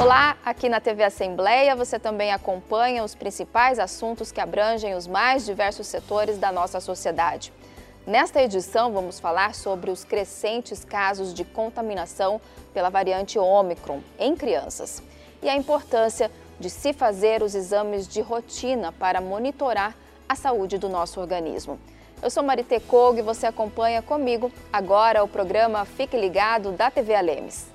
Olá, aqui na TV Assembleia você também acompanha os principais assuntos que abrangem os mais diversos setores da nossa sociedade. Nesta edição, vamos falar sobre os crescentes casos de contaminação pela variante Ômicron em crianças e a importância de se fazer os exames de rotina para monitorar a saúde do nosso organismo. Eu sou Marite Kog e você acompanha comigo agora o programa Fique Ligado da TV Alemes.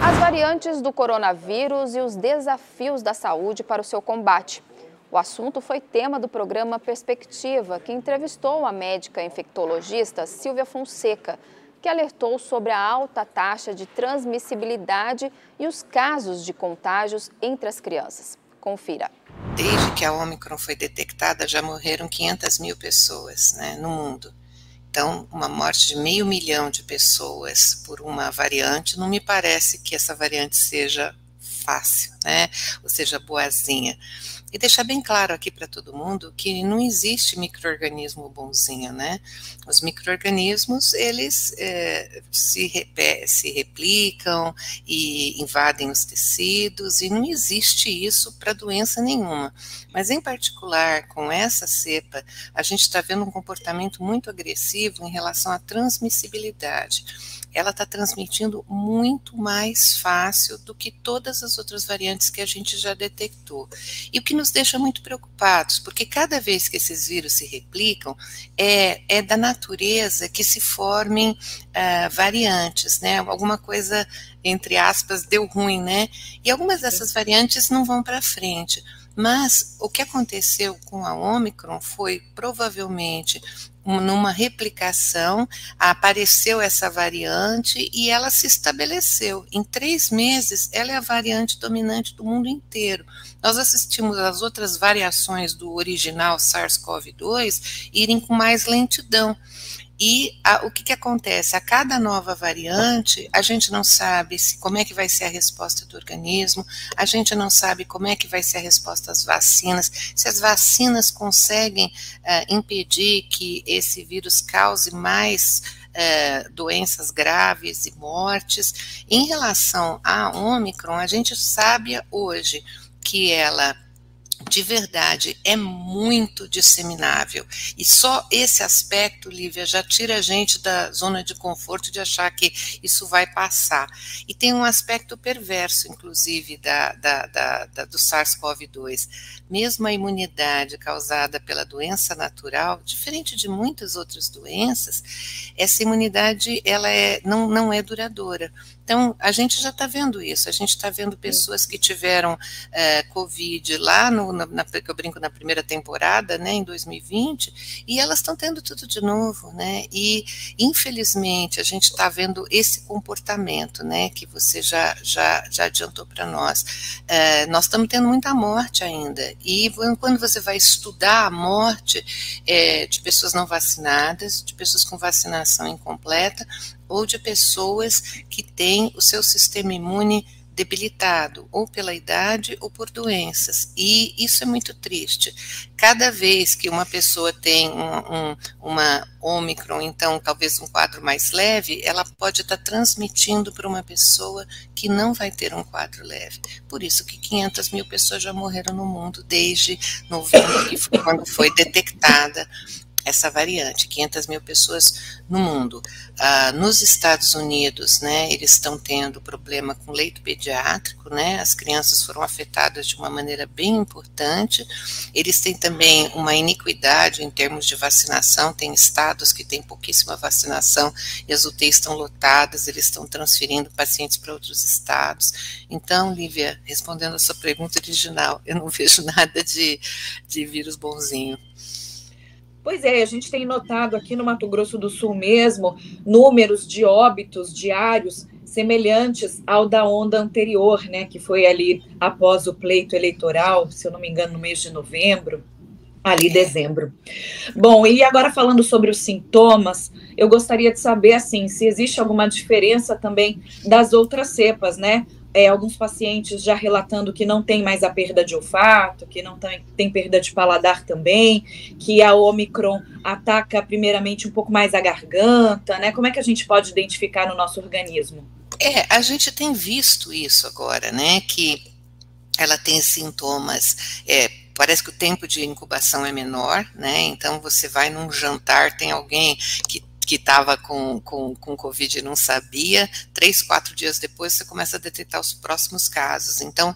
As variantes do coronavírus e os desafios da saúde para o seu combate. O assunto foi tema do programa Perspectiva, que entrevistou a médica infectologista Silvia Fonseca, que alertou sobre a alta taxa de transmissibilidade e os casos de contágios entre as crianças. Confira. Desde que a Omicron foi detectada, já morreram 500 mil pessoas né, no mundo. Então, uma morte de meio milhão de pessoas por uma variante, não me parece que essa variante seja fácil, né? Ou seja, boazinha. E deixar bem claro aqui para todo mundo que não existe microorganismo bonzinho, né? Os microorganismos eles é, se, se replicam e invadem os tecidos e não existe isso para doença nenhuma. Mas em particular com essa cepa, a gente está vendo um comportamento muito agressivo em relação à transmissibilidade ela está transmitindo muito mais fácil do que todas as outras variantes que a gente já detectou. E o que nos deixa muito preocupados, porque cada vez que esses vírus se replicam, é, é da natureza que se formem uh, variantes, né? Alguma coisa, entre aspas, deu ruim, né? E algumas dessas variantes não vão para frente. Mas o que aconteceu com a Omicron foi provavelmente numa replicação, apareceu essa variante e ela se estabeleceu. Em três meses, ela é a variante dominante do mundo inteiro. Nós assistimos as outras variações do original SARS-CoV-2 irem com mais lentidão. E a, o que, que acontece? A cada nova variante, a gente não sabe se, como é que vai ser a resposta do organismo, a gente não sabe como é que vai ser a resposta às vacinas, se as vacinas conseguem uh, impedir que esse vírus cause mais uh, doenças graves e mortes. Em relação à Omicron, a gente sabe hoje que ela de verdade é muito disseminável. E só esse aspecto, Lívia, já tira a gente da zona de conforto de achar que isso vai passar. E tem um aspecto perverso, inclusive, da, da, da, da do SARS-CoV-2. Mesmo a imunidade causada pela doença natural, diferente de muitas outras doenças, essa imunidade ela é, não, não é duradoura. Então, a gente já está vendo isso, a gente está vendo pessoas que tiveram é, Covid lá, no, na, na, que eu brinco, na primeira temporada, né, em 2020, e elas estão tendo tudo de novo, né, e infelizmente a gente está vendo esse comportamento, né, que você já, já, já adiantou para nós. É, nós estamos tendo muita morte ainda, e quando você vai estudar a morte é, de pessoas não vacinadas, de pessoas com vacinação incompleta, ou de pessoas que têm o seu sistema imune debilitado, ou pela idade ou por doenças. E isso é muito triste. Cada vez que uma pessoa tem um, um, uma Omicron, então talvez um quadro mais leve, ela pode estar transmitindo para uma pessoa que não vai ter um quadro leve. Por isso que 500 mil pessoas já morreram no mundo desde novembro, que foi quando foi detectada essa variante, 500 mil pessoas no mundo. Ah, nos Estados Unidos, né, eles estão tendo problema com leito pediátrico, né, as crianças foram afetadas de uma maneira bem importante. Eles têm também uma iniquidade em termos de vacinação, tem estados que têm pouquíssima vacinação e as UTIs estão lotadas, eles estão transferindo pacientes para outros estados. Então, Lívia, respondendo a sua pergunta original, eu não vejo nada de, de vírus bonzinho. Pois é, a gente tem notado aqui no Mato Grosso do Sul mesmo números de óbitos diários semelhantes ao da onda anterior, né, que foi ali após o pleito eleitoral, se eu não me engano, no mês de novembro, ali dezembro. Bom, e agora falando sobre os sintomas, eu gostaria de saber assim, se existe alguma diferença também das outras cepas, né? É, alguns pacientes já relatando que não tem mais a perda de olfato, que não tem, tem perda de paladar também, que a Omicron ataca primeiramente um pouco mais a garganta, né? Como é que a gente pode identificar no nosso organismo? É, a gente tem visto isso agora, né? Que ela tem sintomas. É, parece que o tempo de incubação é menor, né? Então você vai num jantar, tem alguém que que estava com, com, com Covid e não sabia, três, quatro dias depois você começa a detectar os próximos casos. Então,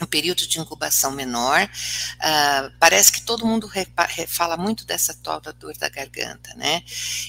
um período de incubação menor. Uh, parece que todo mundo fala muito dessa tal da dor da garganta, né?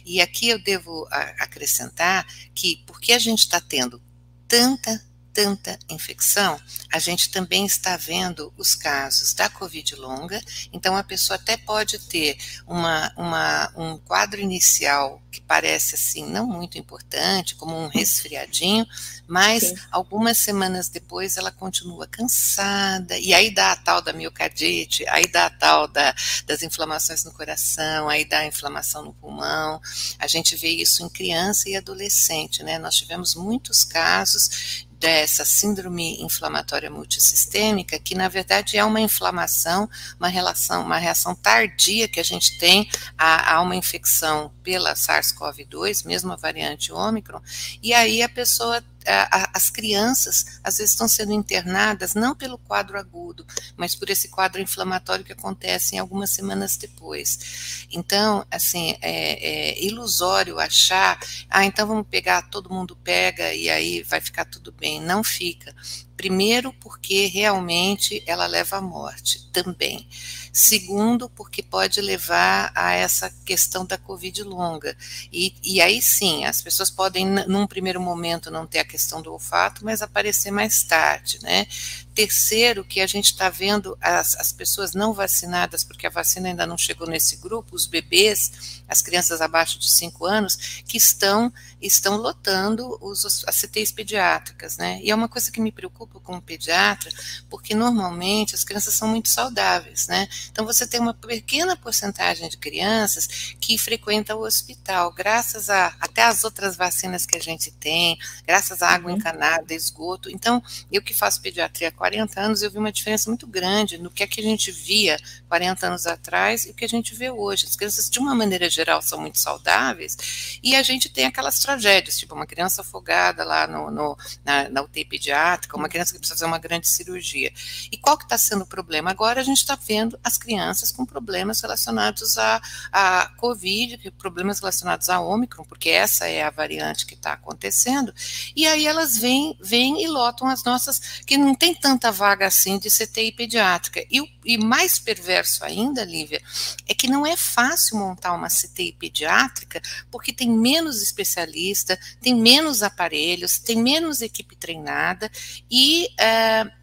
E aqui eu devo acrescentar que, porque a gente está tendo tanta tanta infecção, a gente também está vendo os casos da Covid longa, então a pessoa até pode ter uma, uma, um quadro inicial que parece assim não muito importante, como um resfriadinho, mas Sim. algumas semanas depois ela continua cansada, e aí dá a tal da miocardite, aí dá a tal da, das inflamações no coração, aí dá a inflamação no pulmão. A gente vê isso em criança e adolescente, né? Nós tivemos muitos casos dessa síndrome inflamatória multissistêmica, que na verdade é uma inflamação, uma relação, uma reação tardia que a gente tem a, a uma infecção pela SARS-CoV-2, mesmo a variante Ômicron, e aí a pessoa as crianças às vezes estão sendo internadas não pelo quadro agudo, mas por esse quadro inflamatório que acontece em algumas semanas depois. Então, assim, é, é ilusório achar, ah, então vamos pegar, todo mundo pega e aí vai ficar tudo bem. Não fica. Primeiro, porque realmente ela leva à morte também. Segundo, porque pode levar a essa questão da Covid longa. E, e aí sim, as pessoas podem, num primeiro momento, não ter a questão do olfato, mas aparecer mais tarde, né? Terceiro, que a gente está vendo as, as pessoas não vacinadas, porque a vacina ainda não chegou nesse grupo, os bebês, as crianças abaixo de 5 anos, que estão, estão lotando os, as CTIs pediátricas, né? E é uma coisa que me preocupa como pediatra, porque normalmente as crianças são muito saudáveis, né? Então você tem uma pequena porcentagem de crianças que frequentam o hospital, graças a até as outras vacinas que a gente tem, graças à água uhum. encanada, esgoto. Então, eu que faço pediatria 40 anos, eu vi uma diferença muito grande no que é que a gente via 40 anos atrás e o que a gente vê hoje. As crianças, de uma maneira geral, são muito saudáveis e a gente tem aquelas tragédias, tipo uma criança afogada lá no, no na, na UTI pediátrica, uma criança que precisa fazer uma grande cirurgia. E qual que está sendo o problema? Agora a gente está vendo as crianças com problemas relacionados à, à Covid, problemas relacionados à Ômicron, porque essa é a variante que está acontecendo, e aí elas vêm, vêm e lotam as nossas, que não tem tanto tanta vaga assim de CTI pediátrica. E, e mais perverso ainda, Lívia, é que não é fácil montar uma CTI pediátrica porque tem menos especialista, tem menos aparelhos, tem menos equipe treinada e. Uh,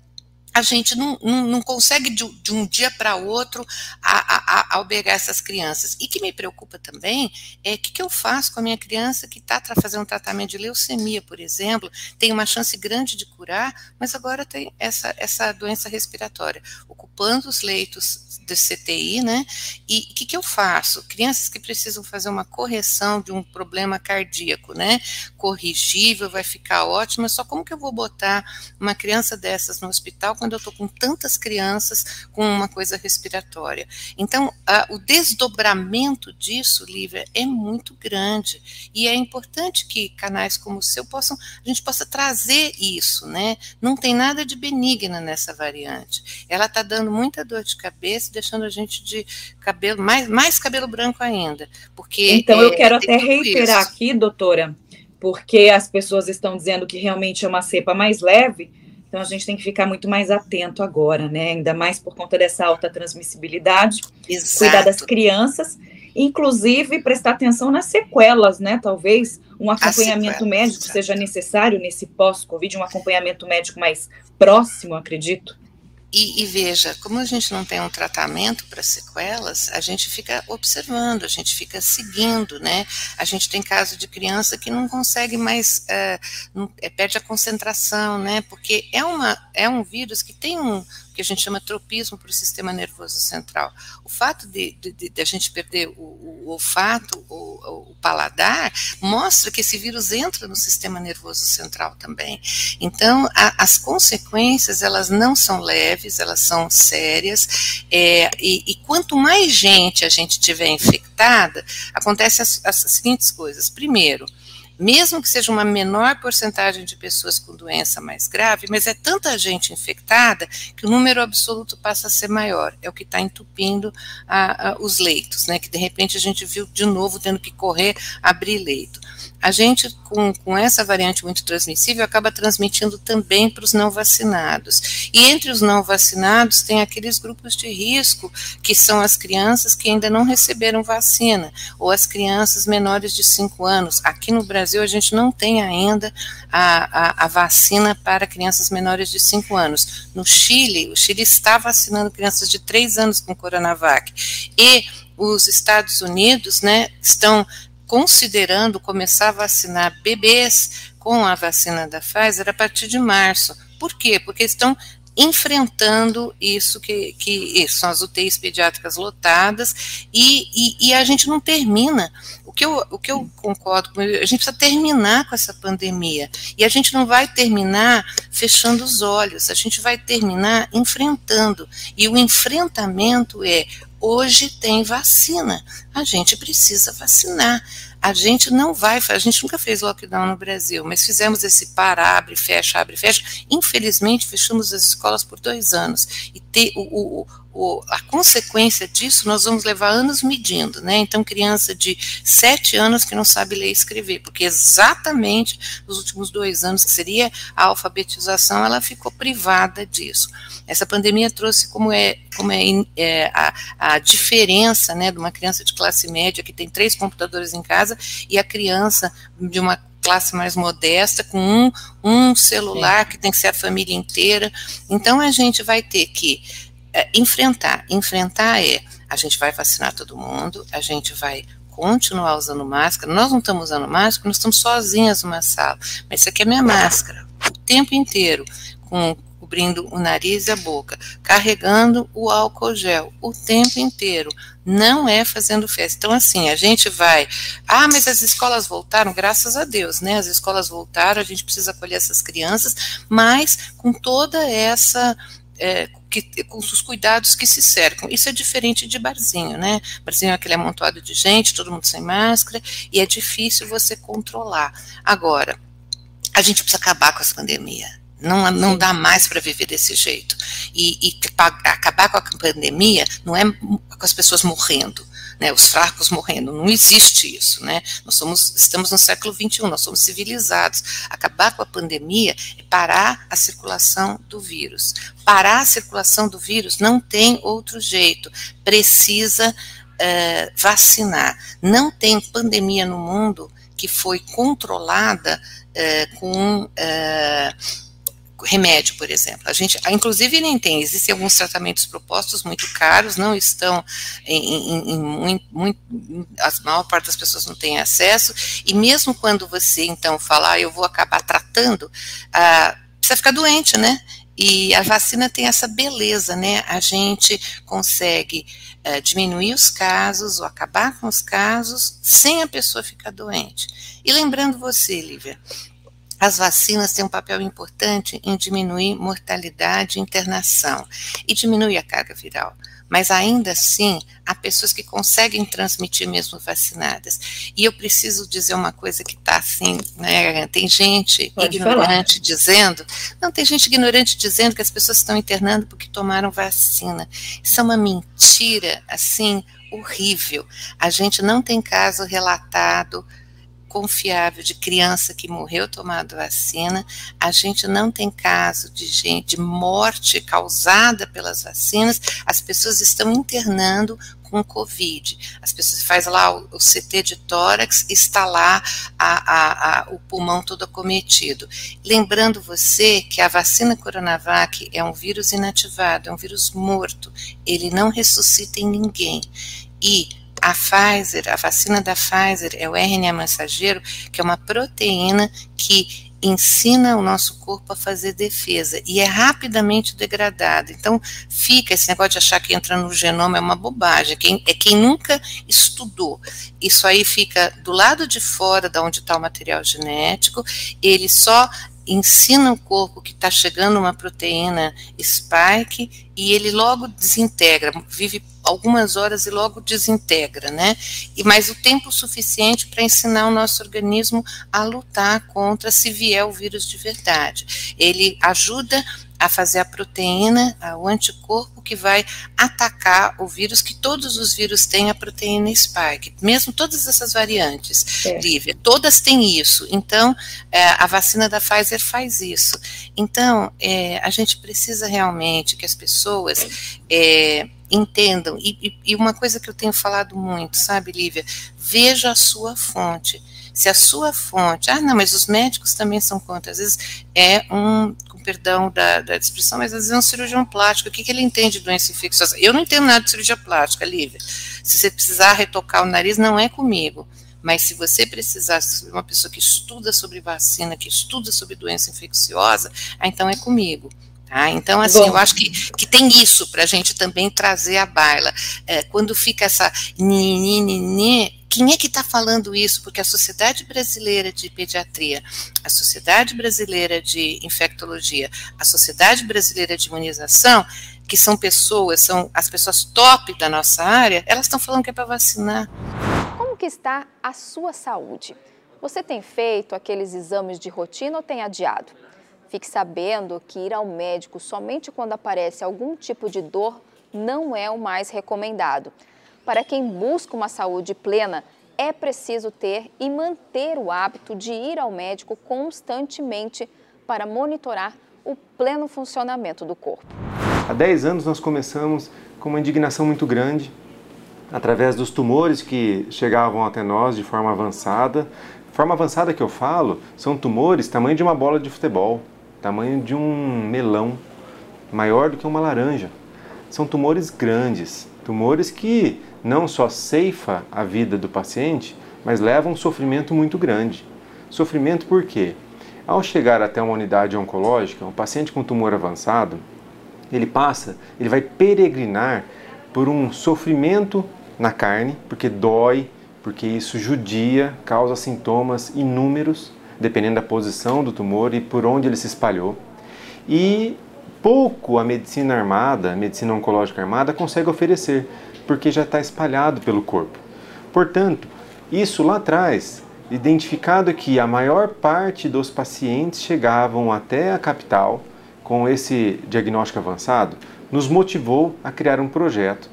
gente não, não, não consegue de, de, um dia para outro a, a, a, albergar essas crianças. E que me preocupa também é o que, que eu faço com a minha criança que está fazendo um tratamento de leucemia, por exemplo, tem uma chance grande de curar, mas agora tem essa, essa doença respiratória, ocupando os leitos de CTI, né? E o que, que eu faço? Crianças que precisam fazer uma correção de um problema cardíaco, né? Corrigível, vai ficar ótima, só como que eu vou botar uma criança dessas no hospital quando eu estou com tantas crianças com uma coisa respiratória. Então, a, o desdobramento disso, Lívia, é muito grande. E é importante que canais como o seu possam, a gente possa trazer isso, né? Não tem nada de benigna nessa variante. Ela está dando muita dor de cabeça, deixando a gente de cabelo, mais, mais cabelo branco ainda. Porque, então, eu é, quero até reiterar isso. aqui, doutora, porque as pessoas estão dizendo que realmente é uma cepa mais leve, então a gente tem que ficar muito mais atento agora, né? Ainda mais por conta dessa alta transmissibilidade, Exato. cuidar das crianças, inclusive prestar atenção nas sequelas, né? Talvez um acompanhamento médico seja necessário nesse pós-Covid, um acompanhamento médico mais próximo, acredito. E, e, veja, como a gente não tem um tratamento para sequelas, a gente fica observando, a gente fica seguindo, né? A gente tem caso de criança que não consegue mais, é, não, é, perde a concentração, né? Porque é, uma, é um vírus que tem um, que a gente chama tropismo para o sistema nervoso central. O fato de, de, de a gente perder o, o olfato, o, o, paladar, mostra que esse vírus entra no sistema nervoso central também. Então, a, as consequências, elas não são leves, elas são sérias, é, e, e, quanto mais gente a gente tiver infectada, acontece as, as seguintes coisas. Primeiro, mesmo que seja uma menor porcentagem de pessoas com doença mais grave, mas é tanta gente infectada que o número absoluto passa a ser maior. É o que está entupindo a, a, os leitos, né? Que de repente a gente viu de novo tendo que correr abrir leito a gente, com, com essa variante muito transmissível, acaba transmitindo também para os não vacinados. E entre os não vacinados, tem aqueles grupos de risco, que são as crianças que ainda não receberam vacina, ou as crianças menores de 5 anos. Aqui no Brasil, a gente não tem ainda a, a, a vacina para crianças menores de 5 anos. No Chile, o Chile está vacinando crianças de 3 anos com Coronavac. E os Estados Unidos, né, estão considerando começar a vacinar bebês com a vacina da Pfizer a partir de março. Por quê? Porque estão enfrentando isso que, que são as UTIs pediátricas lotadas e, e, e, a gente não termina. O que, eu, o que eu concordo com a gente precisa terminar com essa pandemia. E a gente não vai terminar fechando os olhos, a gente vai terminar enfrentando. E o enfrentamento é Hoje tem vacina. A gente precisa vacinar. A gente não vai, a gente nunca fez lockdown no Brasil, mas fizemos esse para, abre, fecha, abre, fecha. Infelizmente, fechamos as escolas por dois anos. E ter, o, o, o, a consequência disso nós vamos levar anos medindo, né? Então, criança de sete anos que não sabe ler e escrever, porque exatamente nos últimos dois anos, que seria a alfabetização, ela ficou privada disso. Essa pandemia trouxe como é, como é, é a, a diferença, né, de uma criança de classe média que tem três computadores em casa e a criança de uma classe mais modesta, com um, um celular que tem que ser a família inteira. Então a gente vai ter que é, enfrentar. Enfrentar é a gente vai vacinar todo mundo, a gente vai continuar usando máscara. Nós não estamos usando máscara, nós estamos sozinhas numa sala. Mas isso aqui é minha máscara. O tempo inteiro, com cobrindo o nariz e a boca, carregando o álcool gel o tempo inteiro. Não é fazendo festa. Então, assim, a gente vai. Ah, mas as escolas voltaram, graças a Deus, né? As escolas voltaram, a gente precisa acolher essas crianças, mas com toda essa é, que, com os cuidados que se cercam. Isso é diferente de barzinho, né? Barzinho é aquele amontoado de gente, todo mundo sem máscara, e é difícil você controlar. Agora, a gente precisa acabar com essa pandemia. Não, não dá mais para viver desse jeito. E, e, acabar com a pandemia não é com as pessoas morrendo né, os fracos morrendo. Não existe isso, né? Nós somos, estamos no século XXI, nós somos civilizados. Acabar com a pandemia é parar a circulação do vírus. Parar a circulação do vírus não tem outro jeito. Precisa uh, vacinar. Não tem pandemia no mundo que foi controlada uh, com uh, remédio, por exemplo. A gente, inclusive, nem tem. Existem alguns tratamentos propostos muito caros, não estão em, em, em muito, a maior parte das pessoas não tem acesso. E mesmo quando você então falar, ah, eu vou acabar tratando, ah, precisa ficar doente, né? E a vacina tem essa beleza, né? A gente consegue uh, diminuir os casos ou acabar com os casos sem a pessoa ficar doente. E lembrando você, Lívia, as vacinas têm um papel importante em diminuir mortalidade e internação e diminuir a carga viral. Mas ainda assim, há pessoas que conseguem transmitir mesmo vacinadas. E eu preciso dizer uma coisa que está assim, né? Tem gente Pode ignorante falar. dizendo, não, tem gente ignorante dizendo que as pessoas estão internando porque tomaram vacina. Isso é uma mentira, assim, horrível. A gente não tem caso relatado confiável de criança que morreu tomando vacina. A gente não tem caso de gente de morte causada pelas vacinas. As pessoas estão internando com Covid. As pessoas faz lá o, o CT de tórax, está lá a, a, a, o pulmão todo acometido. Lembrando você que a vacina Coronavac é um vírus inativado, é um vírus morto. Ele não ressuscita em ninguém. E a Pfizer, a vacina da Pfizer é o RNA mensageiro, que é uma proteína que ensina o nosso corpo a fazer defesa e é rapidamente degradado. Então, fica esse negócio de achar que entra no genoma é uma bobagem. Quem, é quem nunca estudou. Isso aí fica do lado de fora da onde está o material genético, ele só ensina o corpo que está chegando uma proteína spike e ele logo desintegra, vive algumas horas e logo desintegra, né? E mais o tempo suficiente para ensinar o nosso organismo a lutar contra se vier o vírus de verdade. Ele ajuda a fazer a proteína, o anticorpo que vai atacar o vírus, que todos os vírus têm a proteína spike, mesmo todas essas variantes, é. Lívia, todas têm isso. Então, é, a vacina da Pfizer faz isso. Então, é, a gente precisa realmente que as pessoas é, entendam, e, e, uma coisa que eu tenho falado muito, sabe, Lívia, veja a sua fonte. Se a sua fonte, ah, não, mas os médicos também são contra, às vezes é um, perdão da, da expressão, mas às vezes é um cirurgião plástico, o que, que ele entende de doença infecciosa? Eu não entendo nada de cirurgia plástica, Lívia. Se você precisar retocar o nariz, não é comigo. Mas se você precisar de uma pessoa que estuda sobre vacina, que estuda sobre doença infecciosa, ah, então é comigo. Tá? Então, assim, Bom. eu acho que, que tem isso para a gente também trazer à baila. É, quando fica essa ni, quem é que está falando isso? Porque a Sociedade Brasileira de Pediatria, a Sociedade Brasileira de Infectologia, a Sociedade Brasileira de Imunização, que são pessoas, são as pessoas top da nossa área, elas estão falando que é para vacinar. Como que está a sua saúde? Você tem feito aqueles exames de rotina ou tem adiado? Fique sabendo que ir ao médico somente quando aparece algum tipo de dor não é o mais recomendado. Para quem busca uma saúde plena, é preciso ter e manter o hábito de ir ao médico constantemente para monitorar o pleno funcionamento do corpo. Há 10 anos nós começamos com uma indignação muito grande através dos tumores que chegavam até nós de forma avançada. Forma avançada que eu falo são tumores tamanho de uma bola de futebol tamanho de um melão, maior do que uma laranja. São tumores grandes, tumores que não só ceifa a vida do paciente, mas levam um sofrimento muito grande. Sofrimento por quê? Ao chegar até uma unidade oncológica, um paciente com tumor avançado, ele passa, ele vai peregrinar por um sofrimento na carne, porque dói, porque isso judia, causa sintomas inúmeros dependendo da posição do tumor e por onde ele se espalhou. E pouco a medicina armada, a medicina oncológica armada, consegue oferecer, porque já está espalhado pelo corpo. Portanto, isso lá atrás, identificado que a maior parte dos pacientes chegavam até a capital com esse diagnóstico avançado, nos motivou a criar um projeto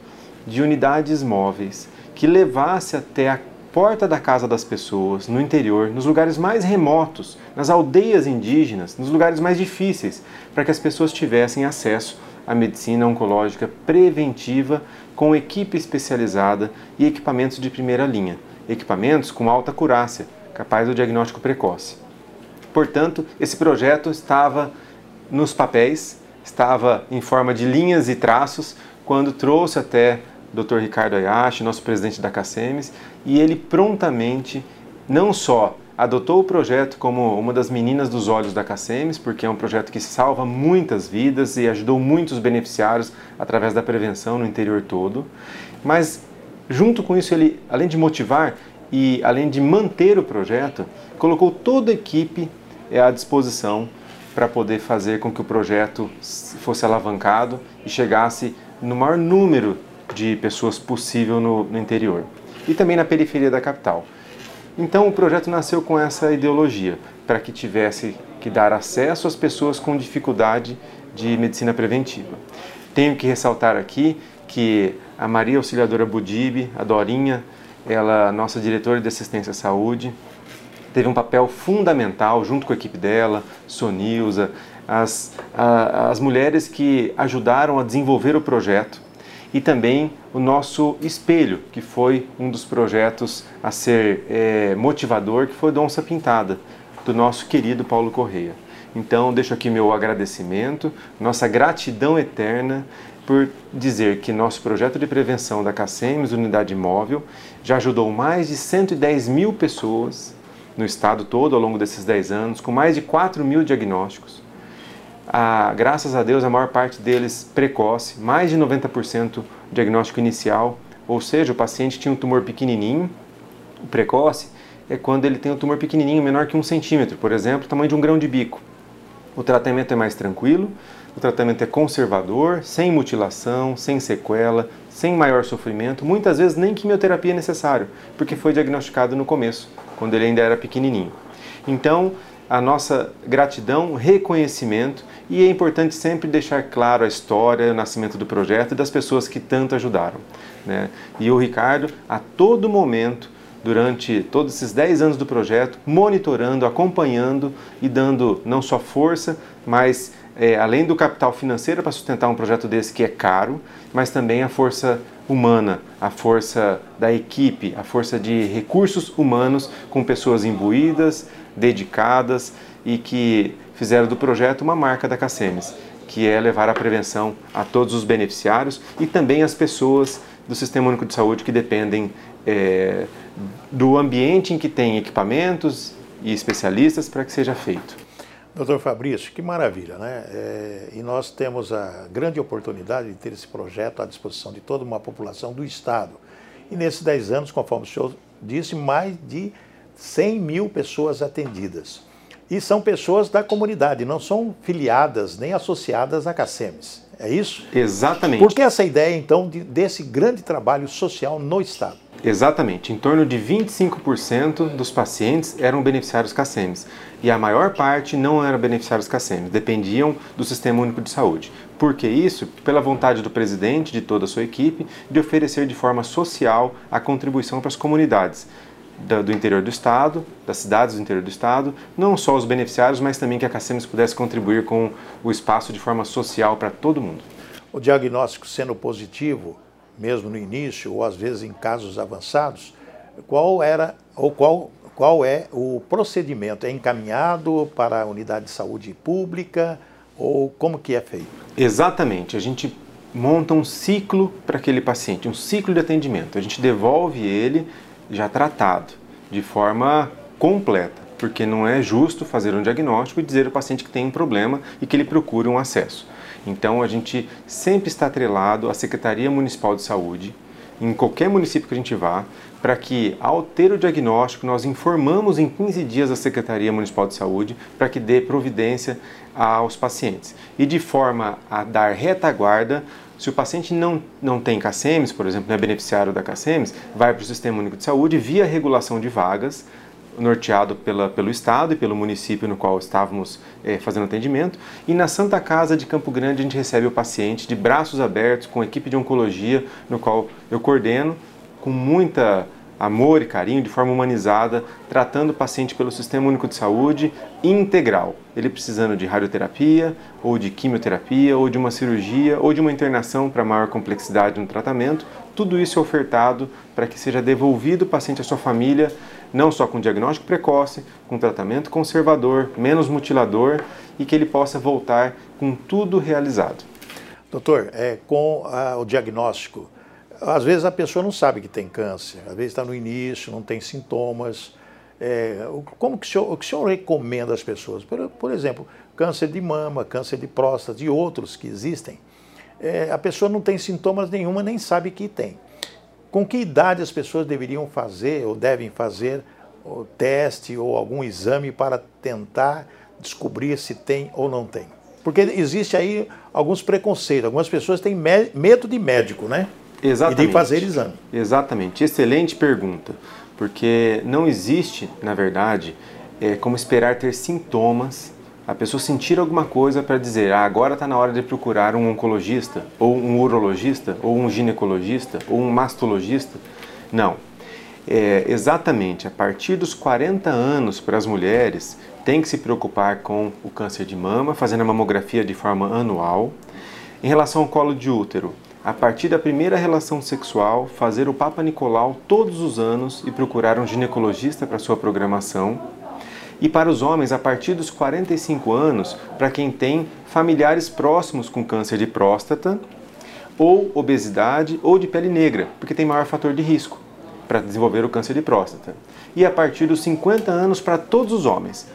de unidades móveis que levasse até a porta da casa das pessoas, no interior, nos lugares mais remotos, nas aldeias indígenas, nos lugares mais difíceis, para que as pessoas tivessem acesso à medicina oncológica preventiva com equipe especializada e equipamentos de primeira linha, equipamentos com alta curácia, capaz do diagnóstico precoce. Portanto, esse projeto estava nos papéis, estava em forma de linhas e traços quando trouxe até Dr. Ricardo Ayashi, nosso presidente da CACEMES, e ele prontamente não só adotou o projeto como uma das meninas dos olhos da CACEMES, porque é um projeto que salva muitas vidas e ajudou muitos beneficiários através da prevenção no interior todo, mas junto com isso ele, além de motivar e além de manter o projeto, colocou toda a equipe à disposição para poder fazer com que o projeto fosse alavancado e chegasse no maior número de pessoas possível no, no interior e também na periferia da capital. Então o projeto nasceu com essa ideologia, para que tivesse que dar acesso às pessoas com dificuldade de medicina preventiva. Tenho que ressaltar aqui que a Maria Auxiliadora Budib, a Dorinha, ela nossa diretora de assistência à saúde, teve um papel fundamental junto com a equipe dela, Sonilza, as, a, as mulheres que ajudaram a desenvolver o projeto e também o nosso espelho, que foi um dos projetos a ser é, motivador, que foi do Onça Pintada, do nosso querido Paulo Correia. Então, deixo aqui meu agradecimento, nossa gratidão eterna por dizer que nosso projeto de prevenção da CACEMES, Unidade Móvel, já ajudou mais de 110 mil pessoas no estado todo ao longo desses 10 anos, com mais de 4 mil diagnósticos. Ah, graças a Deus, a maior parte deles precoce, mais de 90% diagnóstico inicial, ou seja, o paciente tinha um tumor pequenininho, precoce é quando ele tem um tumor pequenininho, menor que um centímetro, por exemplo, tamanho de um grão de bico. O tratamento é mais tranquilo, o tratamento é conservador, sem mutilação, sem sequela, sem maior sofrimento, muitas vezes nem quimioterapia é necessário, porque foi diagnosticado no começo, quando ele ainda era pequenininho. Então, a nossa gratidão, reconhecimento e é importante sempre deixar claro a história, o nascimento do projeto e das pessoas que tanto ajudaram. Né? E o Ricardo, a todo momento, durante todos esses 10 anos do projeto, monitorando, acompanhando e dando não só força, mas é, além do capital financeiro para sustentar um projeto desse que é caro, mas também a força humana, a força da equipe, a força de recursos humanos com pessoas imbuídas, dedicadas e que fizeram do projeto uma marca da Cacemes, que é levar a prevenção a todos os beneficiários e também as pessoas do Sistema Único de Saúde que dependem é, do ambiente em que tem equipamentos e especialistas para que seja feito. Doutor Fabrício, que maravilha, né? É, e nós temos a grande oportunidade de ter esse projeto à disposição de toda uma população do Estado. E nesses 10 anos, conforme o senhor disse, mais de 100 mil pessoas atendidas. E são pessoas da comunidade, não são filiadas nem associadas a CACEMES. É isso? Exatamente. Por que essa ideia, então, de, desse grande trabalho social no Estado? Exatamente. Em torno de 25% dos pacientes eram beneficiários CACEMES e a maior parte não eram beneficiários CACEMES, dependiam do Sistema Único de Saúde. Por que isso? Pela vontade do presidente, de toda a sua equipe, de oferecer de forma social a contribuição para as comunidades do interior do estado, das cidades do interior do estado, não só os beneficiários, mas também que a CACEMES pudesse contribuir com o espaço de forma social para todo mundo. O diagnóstico sendo positivo, mesmo no início ou às vezes em casos avançados, qual era ou qual qual é o procedimento? É encaminhado para a unidade de saúde pública ou como que é feito? Exatamente. A gente monta um ciclo para aquele paciente, um ciclo de atendimento. A gente devolve ele já tratado, de forma completa, porque não é justo fazer um diagnóstico e dizer ao paciente que tem um problema e que ele procure um acesso. Então a gente sempre está atrelado à Secretaria Municipal de Saúde, em qualquer município que a gente vá, para que, ao ter o diagnóstico, nós informamos em 15 dias a Secretaria Municipal de Saúde para que dê providência aos pacientes. E de forma a dar retaguarda, se o paciente não, não tem CACEMES, por exemplo, não é beneficiário da CACEMES, vai para o Sistema Único de Saúde via regulação de vagas, norteado pela, pelo Estado e pelo município no qual estávamos é, fazendo atendimento. E na Santa Casa de Campo Grande a gente recebe o paciente de braços abertos, com equipe de oncologia, no qual eu coordeno, com muita amor e carinho, de forma humanizada, tratando o paciente pelo Sistema Único de Saúde integral. Ele precisando de radioterapia, ou de quimioterapia, ou de uma cirurgia, ou de uma internação para maior complexidade no tratamento, tudo isso é ofertado para que seja devolvido o paciente à sua família não só com diagnóstico precoce, com tratamento conservador, menos mutilador e que ele possa voltar com tudo realizado. Doutor, é, com a, o diagnóstico, às vezes a pessoa não sabe que tem câncer, às vezes está no início, não tem sintomas. É, como que o, senhor, o que o senhor recomenda às pessoas? Por, por exemplo, câncer de mama, câncer de próstata e outros que existem. É, a pessoa não tem sintomas nenhuma, nem sabe que tem. Com que idade as pessoas deveriam fazer ou devem fazer o teste ou algum exame para tentar descobrir se tem ou não tem? Porque existe aí alguns preconceitos, algumas pessoas têm medo de médico, né? Exatamente. E de fazer exame. Exatamente. Excelente pergunta. Porque não existe, na verdade, é, como esperar ter sintomas a pessoa sentir alguma coisa para dizer, ah, agora está na hora de procurar um oncologista, ou um urologista, ou um ginecologista, ou um mastologista. Não. É, exatamente, a partir dos 40 anos para as mulheres, tem que se preocupar com o câncer de mama, fazendo a mamografia de forma anual. Em relação ao colo de útero, a partir da primeira relação sexual, fazer o Papa Nicolau todos os anos e procurar um ginecologista para sua programação e para os homens a partir dos 45 anos, para quem tem familiares próximos com câncer de próstata, ou obesidade, ou de pele negra, porque tem maior fator de risco. para desenvolver o câncer de próstata. E a partir dos 50 anos para todos os homens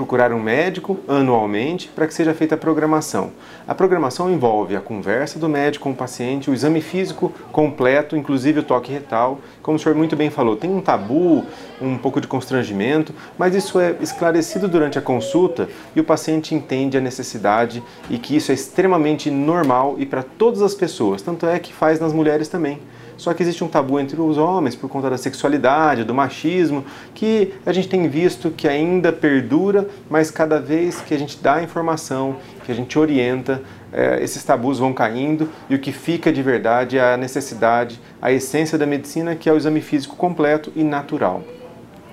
procurar um médico anualmente para que seja feita a programação. A programação envolve a conversa do médico com o paciente, o exame físico completo, inclusive o toque retal. Como o senhor muito bem falou, tem um tabu, um pouco de constrangimento, mas isso é esclarecido durante a consulta e o paciente entende a necessidade e que isso é extremamente normal e para todas as pessoas, tanto é que faz nas mulheres também. Só que existe um tabu entre os homens por conta da sexualidade, do machismo, que a gente tem visto que ainda perdura, mas cada vez que a gente dá informação, que a gente orienta, é, esses tabus vão caindo e o que fica de verdade é a necessidade, a essência da medicina, que é o exame físico completo e natural.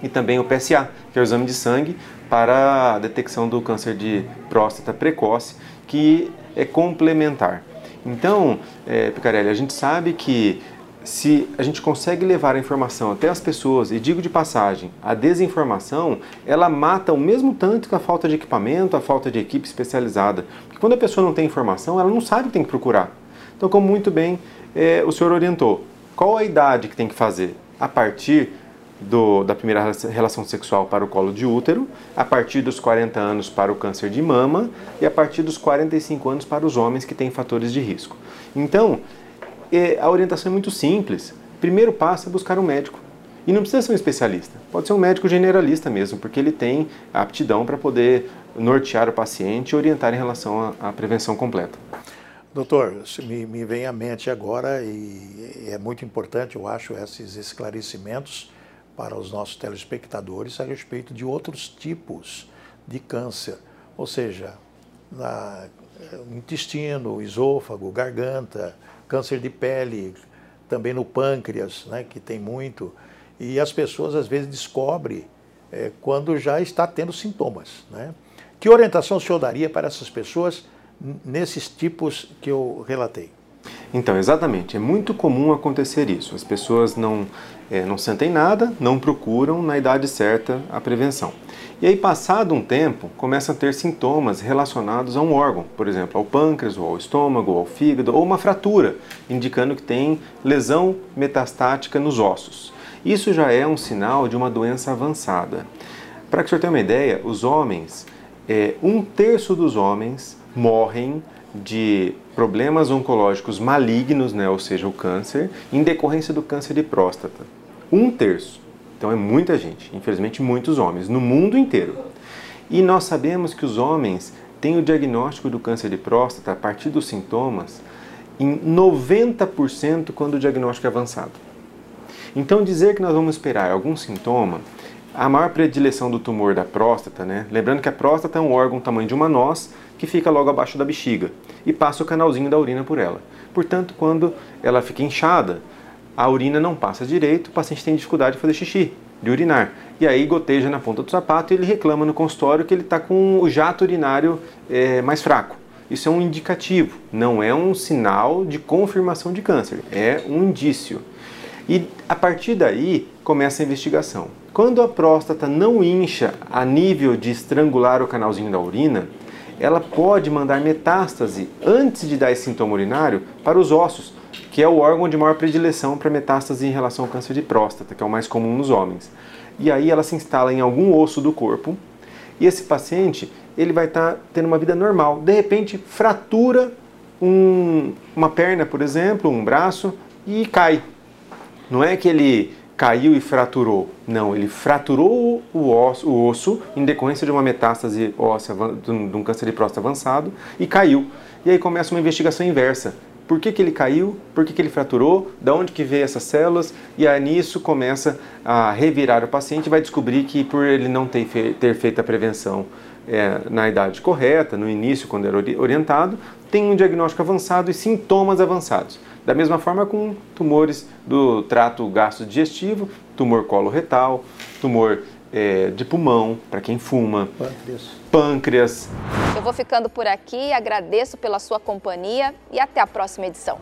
E também o PSA, que é o exame de sangue para a detecção do câncer de próstata precoce, que é complementar. Então, é, Picarelli, a gente sabe que se a gente consegue levar a informação até as pessoas, e digo de passagem, a desinformação, ela mata o mesmo tanto que a falta de equipamento, a falta de equipe especializada. Porque quando a pessoa não tem informação, ela não sabe o que tem que procurar. Então, como muito bem é, o senhor orientou, qual a idade que tem que fazer? A partir do, da primeira relação sexual para o colo de útero, a partir dos 40 anos para o câncer de mama e a partir dos 45 anos para os homens que têm fatores de risco. Então, a orientação é muito simples. Primeiro passo é buscar um médico. E não precisa ser um especialista, pode ser um médico generalista mesmo, porque ele tem a aptidão para poder nortear o paciente e orientar em relação à, à prevenção completa. Doutor, me, me vem à mente agora, e é muito importante, eu acho, esses esclarecimentos para os nossos telespectadores a respeito de outros tipos de câncer, ou seja, na, intestino, esôfago, garganta, câncer de pele, também no pâncreas, né, que tem muito. E as pessoas às vezes descobrem é, quando já está tendo sintomas. Né? Que orientação o senhor daria para essas pessoas nesses tipos que eu relatei? Então, exatamente. É muito comum acontecer isso. As pessoas não, é, não sentem nada, não procuram na idade certa a prevenção. E aí, passado um tempo, começam a ter sintomas relacionados a um órgão, por exemplo, ao pâncreas, ou ao estômago, ou ao fígado, ou uma fratura, indicando que tem lesão metastática nos ossos. Isso já é um sinal de uma doença avançada. Para que o senhor tenha uma ideia, os homens, é, um terço dos homens morrem de problemas oncológicos malignos, né, ou seja, o câncer, em decorrência do câncer de próstata. Um terço. Então é muita gente, infelizmente muitos homens, no mundo inteiro. E nós sabemos que os homens têm o diagnóstico do câncer de próstata a partir dos sintomas em 90% quando o diagnóstico é avançado. Então dizer que nós vamos esperar algum sintoma, a maior predileção do tumor da próstata, né? Lembrando que a próstata é um órgão tamanho de uma noz que fica logo abaixo da bexiga e passa o canalzinho da urina por ela. Portanto, quando ela fica inchada, a urina não passa direito, o paciente tem dificuldade de fazer xixi, de urinar. E aí goteja na ponta do sapato e ele reclama no consultório que ele está com o jato urinário é, mais fraco. Isso é um indicativo, não é um sinal de confirmação de câncer, é um indício. E a partir daí começa a investigação. Quando a próstata não incha a nível de estrangular o canalzinho da urina, ela pode mandar metástase antes de dar esse sintoma urinário para os ossos, que é o órgão de maior predileção para metástase em relação ao câncer de próstata, que é o mais comum nos homens. E aí ela se instala em algum osso do corpo e esse paciente ele vai estar tá tendo uma vida normal. De repente, fratura um, uma perna, por exemplo, um braço e cai. Não é que ele caiu e fraturou. Não, ele fraturou o osso, o osso em decorrência de uma metástase óssea, de um câncer de próstata avançado e caiu. E aí começa uma investigação inversa por que, que ele caiu, por que, que ele fraturou, da onde que veio essas células, e aí nisso começa a revirar o paciente e vai descobrir que por ele não ter, fe ter feito a prevenção é, na idade correta, no início, quando era orientado, tem um diagnóstico avançado e sintomas avançados. Da mesma forma com tumores do trato gastrodigestivo, tumor coloretal, tumor é, de pulmão, para quem fuma, pâncreas. pâncreas. Eu vou ficando por aqui, agradeço pela sua companhia e até a próxima edição.